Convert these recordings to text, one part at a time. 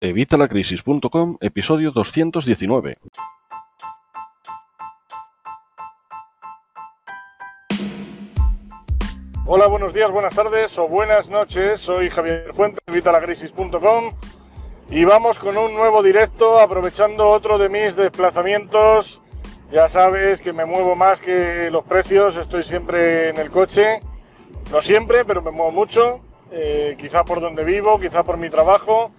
Evitalacrisis.com, episodio 219. Hola, buenos días, buenas tardes o buenas noches. Soy Javier Fuentes, de Evitalacrisis.com y vamos con un nuevo directo aprovechando otro de mis desplazamientos. Ya sabes que me muevo más que los precios, estoy siempre en el coche. No siempre, pero me muevo mucho. eh, quizá por donde vivo, quizá por mi trabajo.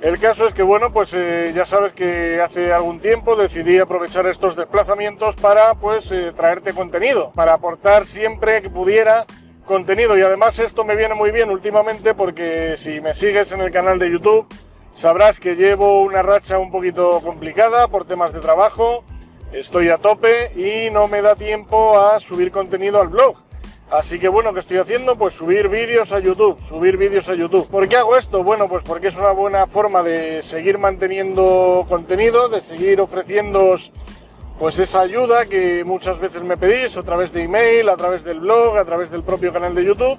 El caso es que, bueno, pues eh, ya sabes que hace algún tiempo decidí aprovechar estos desplazamientos para, pues, eh, traerte contenido, para aportar siempre que pudiera contenido. Y además esto me viene muy bien últimamente porque si me sigues en el canal de YouTube, sabrás que llevo una racha un poquito complicada por temas de trabajo, estoy a tope y no me da tiempo a subir contenido al blog. Así que bueno, ¿qué estoy haciendo? Pues subir vídeos a YouTube, subir vídeos a YouTube. ¿Por qué hago esto? Bueno, pues porque es una buena forma de seguir manteniendo contenido, de seguir ofreciéndoos pues esa ayuda que muchas veces me pedís a través de email, a través del blog, a través del propio canal de YouTube.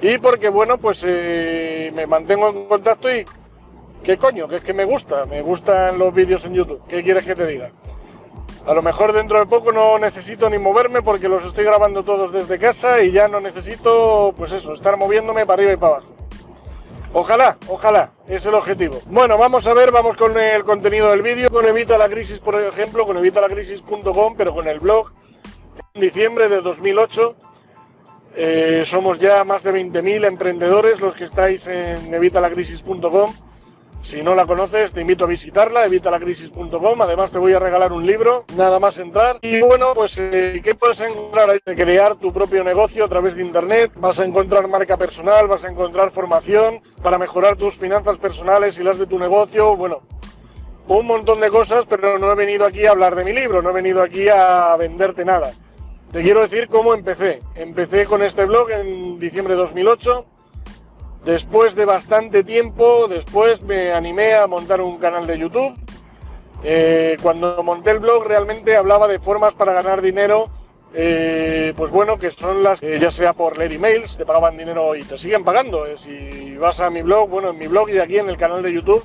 Y porque bueno, pues eh, me mantengo en contacto y ¿qué coño? Que es que me gusta, me gustan los vídeos en YouTube. ¿Qué quieres que te diga? A lo mejor dentro de poco no necesito ni moverme porque los estoy grabando todos desde casa y ya no necesito, pues eso, estar moviéndome para arriba y para abajo. Ojalá, ojalá, es el objetivo. Bueno, vamos a ver, vamos con el contenido del vídeo, con Evita la Crisis, por ejemplo, con evitalacrisis.com, pero con el blog, en diciembre de 2008. Eh, somos ya más de 20.000 emprendedores los que estáis en evitalacrisis.com. Si no la conoces, te invito a visitarla, evitalacrisis.com. Además, te voy a regalar un libro, nada más entrar. Y bueno, pues, eh, ¿qué puedes encontrar ahí? Crear tu propio negocio a través de Internet. Vas a encontrar marca personal, vas a encontrar formación para mejorar tus finanzas personales y las de tu negocio. Bueno, un montón de cosas, pero no he venido aquí a hablar de mi libro, no he venido aquí a venderte nada. Te quiero decir cómo empecé. Empecé con este blog en diciembre de 2008. Después de bastante tiempo, después me animé a montar un canal de YouTube. Eh, cuando monté el blog realmente hablaba de formas para ganar dinero, eh, pues bueno, que son las, eh, ya sea por leer emails, te pagaban dinero y te siguen pagando. Eh, si vas a mi blog, bueno, en mi blog y aquí en el canal de YouTube,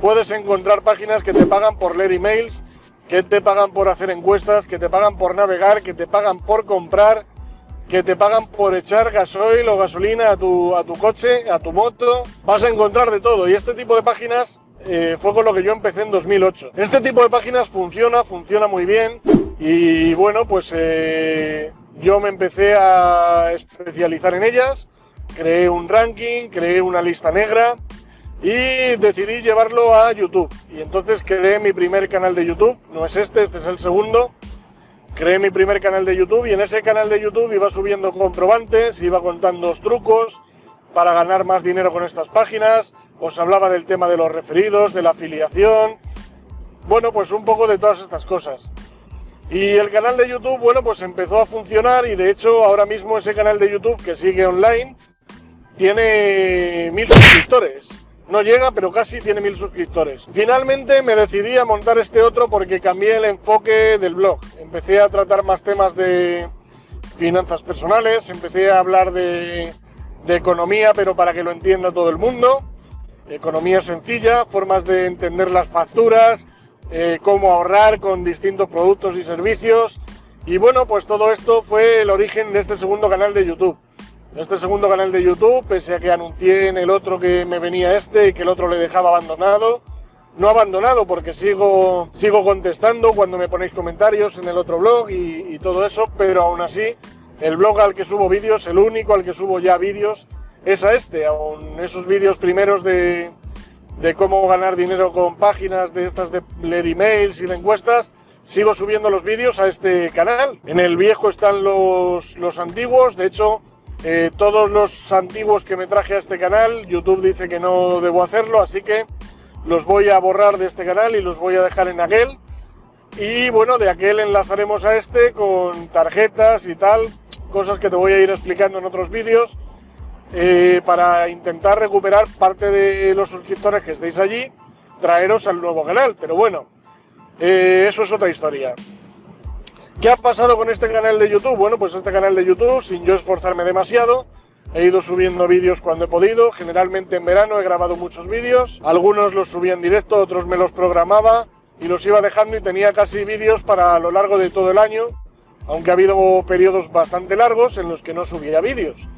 puedes encontrar páginas que te pagan por leer emails, que te pagan por hacer encuestas, que te pagan por navegar, que te pagan por comprar que te pagan por echar gasoil o gasolina a tu, a tu coche, a tu moto. Vas a encontrar de todo. Y este tipo de páginas eh, fue con lo que yo empecé en 2008. Este tipo de páginas funciona, funciona muy bien. Y bueno, pues eh, yo me empecé a especializar en ellas. Creé un ranking, creé una lista negra y decidí llevarlo a YouTube. Y entonces creé mi primer canal de YouTube. No es este, este es el segundo creé mi primer canal de YouTube y en ese canal de YouTube iba subiendo comprobantes, iba contando trucos para ganar más dinero con estas páginas, os hablaba del tema de los referidos, de la afiliación, bueno, pues un poco de todas estas cosas. Y el canal de YouTube, bueno, pues empezó a funcionar y de hecho ahora mismo ese canal de YouTube que sigue online tiene mil suscriptores. No llega, pero casi tiene mil suscriptores. Finalmente me decidí a montar este otro porque cambié el enfoque del blog. Empecé a tratar más temas de finanzas personales, empecé a hablar de, economía, pero para que lo entienda todo el mundo. Economía sencilla, formas de entender las facturas, eh, cómo ahorrar con distintos productos y servicios. Y bueno, pues todo esto fue el origen de este segundo canal de YouTube este segundo canal de YouTube, pese a que anuncié en el otro que me venía este y que el otro le dejaba abandonado. No abandonado porque sigo, sigo contestando cuando me ponéis comentarios en el otro blog y, y todo eso, pero aún así el blog al que subo vídeos, el único al que subo ya vídeos, es a este, aún esos vídeos primeros de, de cómo ganar dinero con páginas de estas de leer emails y de encuestas, sigo subiendo los vídeos a este canal. En el viejo están los, los antiguos, de hecho eh, todos los antiguos que me traje a este canal, YouTube dice que no debo hacerlo, así que los voy a borrar de este canal y los voy a dejar en aquel. Y bueno, de aquel enlazaremos a este con tarjetas y tal, cosas que te voy a ir explicando en otros vídeos, eh, para intentar recuperar parte de los suscriptores que estéis allí, traeros al nuevo canal. Pero bueno, eh, eso es otra historia. ¿Qué ha pasado con este canal de YouTube? Bueno, pues este canal de YouTube, sin yo esforzarme demasiado, He ido subiendo vídeos cuando he podido, generalmente en verano he grabado muchos vídeos, algunos los subía en directo, otros me los programaba y los iba dejando y tenía casi vídeos para lo largo de todo el año, aunque ha habido periodos bastante largos en los que no subía vídeos.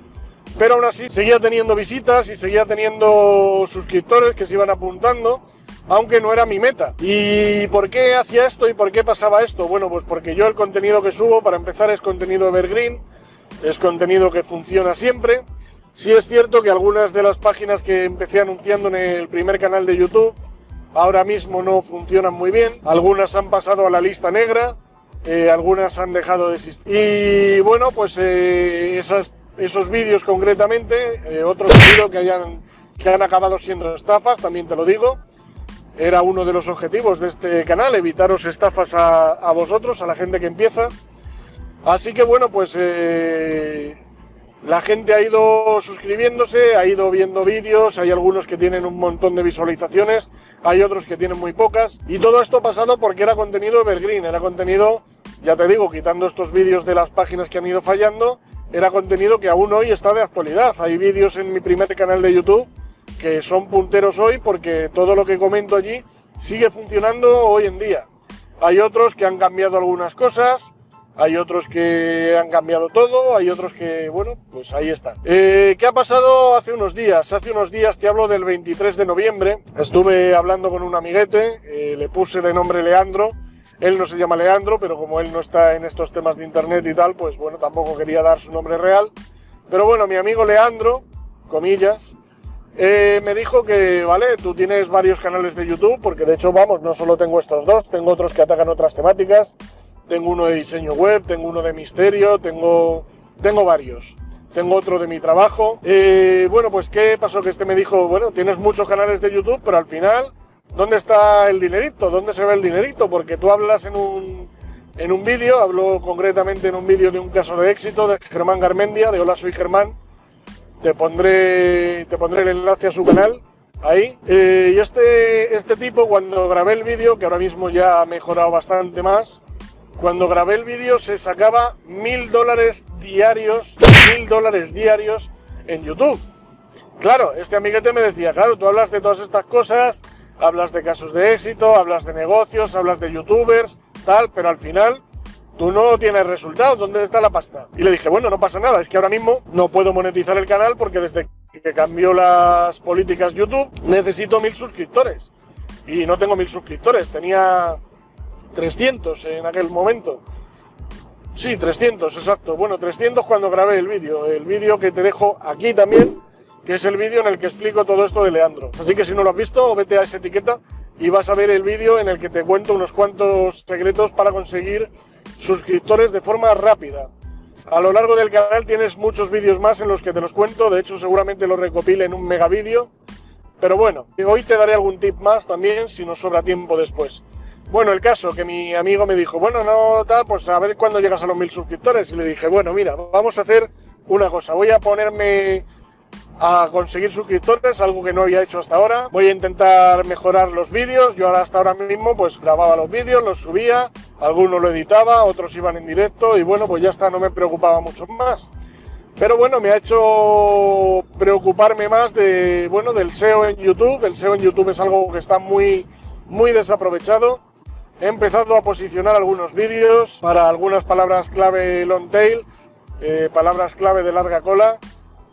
Pero aún así seguía teniendo visitas y seguía teniendo suscriptores que se iban apuntando, aunque no era mi meta. ¿Y por qué hacía esto y por qué pasaba esto? Bueno, pues porque yo el contenido que subo, para empezar, es contenido evergreen, es contenido que funciona siempre. Sí es cierto que algunas de las páginas que empecé anunciando en el primer canal de YouTube ahora mismo no funcionan muy bien. Algunas han pasado a la lista negra, eh, algunas han dejado de existir. Y bueno, pues eh, esos vídeos concretamente, eh, otros vídeos que, hayan, que han acabado siendo estafas, también te lo digo. Era uno de los objetivos de este canal, evitaros estafas a, vosotros, a la gente que empieza. Así que bueno, pues la gente ha ido suscribiéndose, ha ido viendo vídeos, hay algunos que tienen un montón de visualizaciones, hay otros que tienen muy pocas. Y todo esto ha pasado porque era contenido evergreen, era contenido, ya te digo, quitando estos vídeos de las páginas que han ido fallando, era contenido que aún hoy está de actualidad. Hay vídeos en mi primer canal de YouTube que son punteros hoy porque todo lo que comento allí sigue funcionando hoy en día. Hay otros que han cambiado algunas cosas, hay otros que han cambiado todo, hay otros que, bueno, pues ahí están. Eh, ¿Qué ha pasado hace unos días? Hace unos días te hablo del 23 de noviembre. Estuve hablando con un amiguete, eh, le puse de nombre Leandro. Él no se llama Leandro, pero como él no está en estos temas de internet y tal, pues bueno, tampoco quería dar su nombre real. Pero bueno, mi amigo Leandro, comillas, eh, me dijo que, vale, tú tienes varios canales de YouTube, porque de hecho, vamos, no solo tengo estos dos, tengo otros que atacan otras temáticas tengo uno de diseño web, tengo uno de misterio, tengo, tengo varios. Tengo otro de mi trabajo. Eh, bueno, pues ¿qué pasó? Que este me dijo, bueno, tienes muchos canales de YouTube, pero al final, ¿dónde está el dinerito? ¿Dónde se ve el dinerito? Porque tú hablas en un, en un vídeo, hablo concretamente en un vídeo de un caso de éxito de Germán Garmendia, de Hola, soy Germán. Te pondré, te pondré el enlace a su canal ahí. Eh, y este, este tipo, cuando grabé el vídeo, que ahora mismo ya ha mejorado bastante más, cuando grabé el vídeo se sacaba mil dólares diarios, mil dólares diarios en YouTube. Claro, este amiguete me decía, claro, tú hablas de todas estas cosas, hablas de casos de éxito, hablas de negocios, hablas de youtubers, tal, pero al final tú no tienes resultados, ¿dónde está la pasta? Y le dije, bueno, no pasa nada, es que ahora mismo no puedo monetizar el canal porque desde que cambió las políticas YouTube necesito mil suscriptores. Y no tengo mil suscriptores, tenía 300 en aquel momento. Sí, 300, exacto. Bueno, 300 cuando grabé el vídeo. El vídeo que te dejo aquí también, que es el vídeo en el que explico todo esto de Leandro. Así que si no lo has visto, vete a esa etiqueta y vas a ver el vídeo en el que te cuento unos cuantos secretos para conseguir suscriptores de forma rápida. A lo largo del canal tienes muchos vídeos más en los que te los cuento, de hecho seguramente los recopile en un mega vídeo. Pero bueno, hoy te daré algún tip más también si nos sobra tiempo después. Bueno, el caso que mi amigo me dijo, bueno, no tal, pues a ver cuándo llegas a los mil suscriptores. Y le dije, bueno, mira, vamos a hacer una cosa. Voy a ponerme a conseguir suscriptores, algo que no había hecho hasta ahora. Voy a intentar mejorar los vídeos. Yo ahora hasta ahora mismo pues grababa los vídeos, los subía, algunos lo editaba, otros iban en directo y bueno, pues ya está, no me preocupaba mucho más. Pero bueno, me ha hecho preocuparme más de, bueno, del SEO en YouTube. El SEO en YouTube es algo que está muy, muy desaprovechado He empezado a posicionar algunos vídeos para algunas palabras clave long tail, eh, palabras clave de larga cola.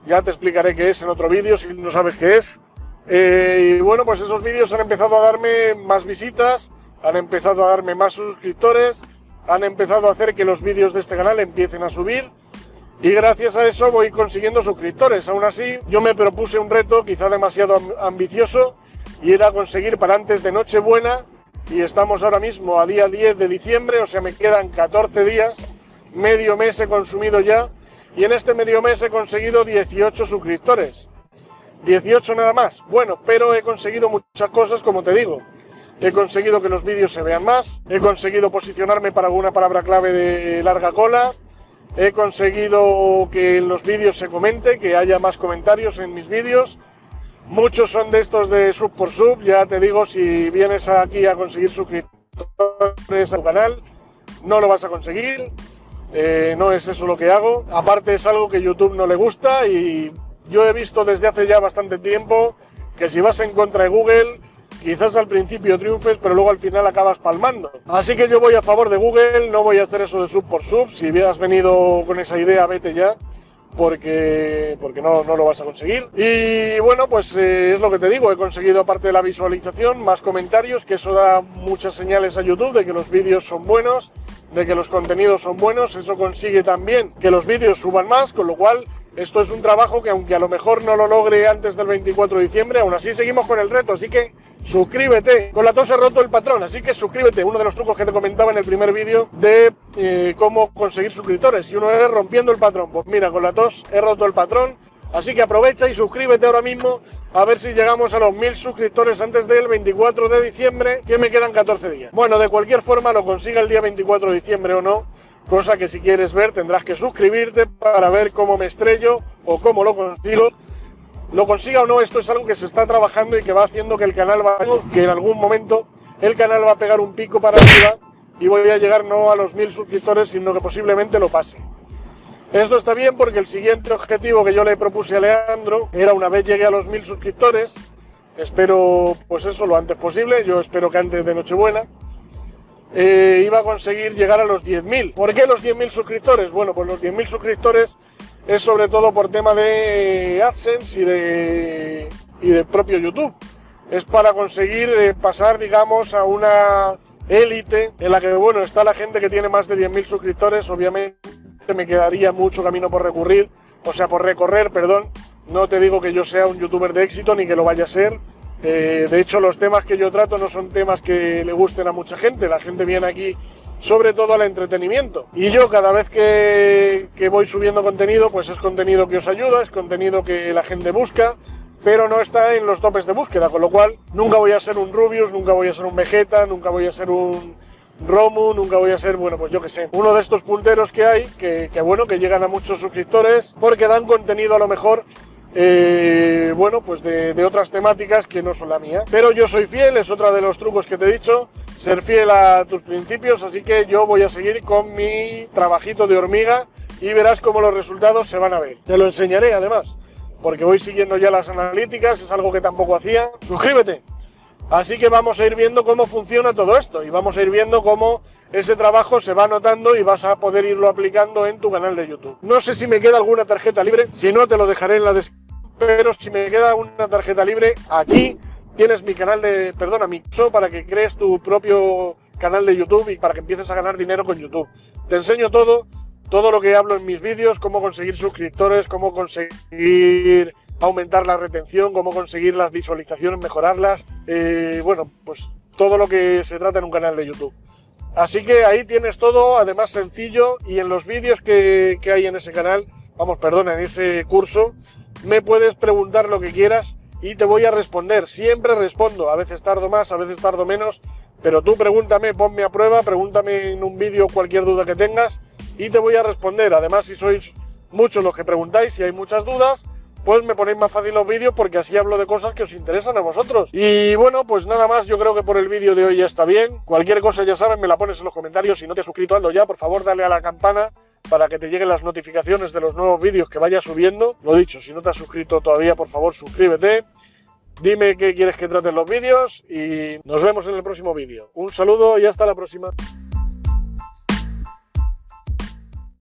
Ya te explicaré qué es en otro vídeo si no sabes qué es. Eh, y bueno, pues esos vídeos han empezado a darme más visitas, han empezado a darme más suscriptores, han empezado a hacer que los vídeos de este canal empiecen a subir. Y gracias a eso voy consiguiendo suscriptores. Aún así, yo me propuse un reto quizá demasiado ambicioso y era conseguir para antes de Nochebuena y estamos ahora mismo a día 10 de diciembre, o sea, me quedan 14 días, medio mes he consumido ya y en este medio mes he conseguido 18 suscriptores. 18 nada más. Bueno, pero he conseguido muchas cosas, como te digo. He conseguido que los vídeos se vean más, he conseguido posicionarme para alguna palabra clave de larga cola, he conseguido que los vídeos se comente, que haya más comentarios en mis vídeos, Muchos son de estos de sub por sub. Ya te digo, si vienes aquí a conseguir suscriptores al canal, no lo vas a conseguir. Eh, no es eso lo que hago. Aparte es algo que YouTube no le gusta y yo he visto desde hace ya bastante tiempo que si vas en contra de Google, quizás al principio triunfes, pero luego al final acabas palmando. Así que yo voy a favor de Google, no voy a hacer eso de sub por sub. Si hubieras venido con esa idea, vete ya porque, porque no, no, lo vas a conseguir. Y bueno, pues eh, es lo que te digo, he conseguido aparte de la visualización más comentarios, que eso da muchas señales a YouTube de que los vídeos son buenos, de que los contenidos son buenos, eso consigue también que los vídeos suban más, con lo cual esto es un trabajo que aunque a lo mejor no lo logre antes del 24 de diciembre, aún así seguimos con el reto, así que suscríbete. Con la tos he roto el patrón, así que suscríbete. Uno de los trucos que te comentaba en el primer vídeo de eh, cómo conseguir suscriptores. Y uno es rompiendo el patrón. Pues mira, con la tos he roto el patrón. Así que aprovecha y suscríbete ahora mismo a ver si llegamos a los mil suscriptores antes del 24 de diciembre, que me quedan 14 días. Bueno, de cualquier forma, lo consiga el día 24 de diciembre o no, cosa que si quieres ver tendrás que suscribirte para ver cómo me estrello o cómo lo consigo. Lo consiga o no, esto es algo que se está trabajando y que va haciendo que el canal va, que en algún momento el canal va a pegar un pico para arriba y voy a llegar no a los mil suscriptores, sino que posiblemente lo pase. Esto está bien porque el siguiente objetivo que yo le propuse a Leandro era una vez llegue a los mil suscriptores, espero pues eso lo antes posible, yo espero que antes de Nochebuena, eh, iba a conseguir llegar a los 10.000. ¿Por qué los 10.000 suscriptores? Bueno, pues los 10.000 suscriptores es sobre todo por tema de AdSense y de, y de propio YouTube. Es para conseguir eh, pasar, digamos, a una élite en la que, bueno, está la gente que tiene más de 10.000 suscriptores. Obviamente me quedaría mucho camino por recurrir, o sea, por recorrer, perdón. No te digo que yo sea un youtuber de éxito ni que lo vaya a ser, eh, de hecho, los temas que yo trato no son temas que le gusten a mucha gente. La gente viene aquí sobre todo al entretenimiento. Y yo cada vez que, que, voy subiendo contenido, pues es contenido que os ayuda, es contenido que la gente busca, pero no está en los topes de búsqueda, con lo cual nunca voy a ser un Rubius, nunca voy a ser un Vegeta, nunca voy a ser un Romu, nunca voy a ser, bueno, pues yo que sé, uno de estos punteros que hay, que, que bueno, que llegan a muchos suscriptores, porque dan contenido a lo mejor eh, bueno, pues de, otras temáticas que no son la mía. Pero yo soy fiel, es otra de los trucos que te he dicho, ser fiel a tus principios, así que yo voy a seguir con mi trabajito de hormiga y verás cómo los resultados se van a ver. Te lo enseñaré además, porque voy siguiendo ya las analíticas, es algo que tampoco hacía. Suscríbete. Así que vamos a ir viendo cómo funciona todo esto y vamos a ir viendo cómo ese trabajo se va notando y vas a poder irlo aplicando en tu canal de YouTube. No sé si me queda alguna tarjeta libre, si no te lo dejaré en la descripción, pero si me queda una tarjeta libre, aquí tienes mi canal de, perdona, mi show para que crees tu propio canal de YouTube y para que empieces a ganar dinero con YouTube. Te enseño todo, todo lo que hablo en mis vídeos, cómo conseguir suscriptores, cómo conseguir aumentar la retención, cómo conseguir las visualizaciones, mejorarlas, eh, bueno, pues todo lo que se trata en un canal de YouTube. Así que ahí tienes todo, además sencillo, y en los vídeos que, hay en ese canal, vamos, perdón, en ese curso, me puedes preguntar lo que quieras y te voy a responder. Siempre respondo, a veces tardo más, a veces tardo menos, pero tú pregúntame, ponme a prueba, pregúntame en un vídeo cualquier duda que tengas y te voy a responder. Además, si sois muchos los que preguntáis, si hay muchas dudas, pues me ponéis más fácil los vídeos porque así hablo de cosas que os interesan a vosotros. Y bueno, pues nada más, yo creo que por el vídeo de hoy ya está bien. Cualquier cosa ya saben, me la pones en los comentarios. Si no te has suscrito, ando ya, por favor, dale a la campana para que te lleguen las notificaciones de los nuevos vídeos que vaya subiendo. Lo dicho, si no te has suscrito todavía, por favor, suscríbete. Dime qué quieres que traten los vídeos y nos vemos en el próximo vídeo. Un saludo y hasta la próxima.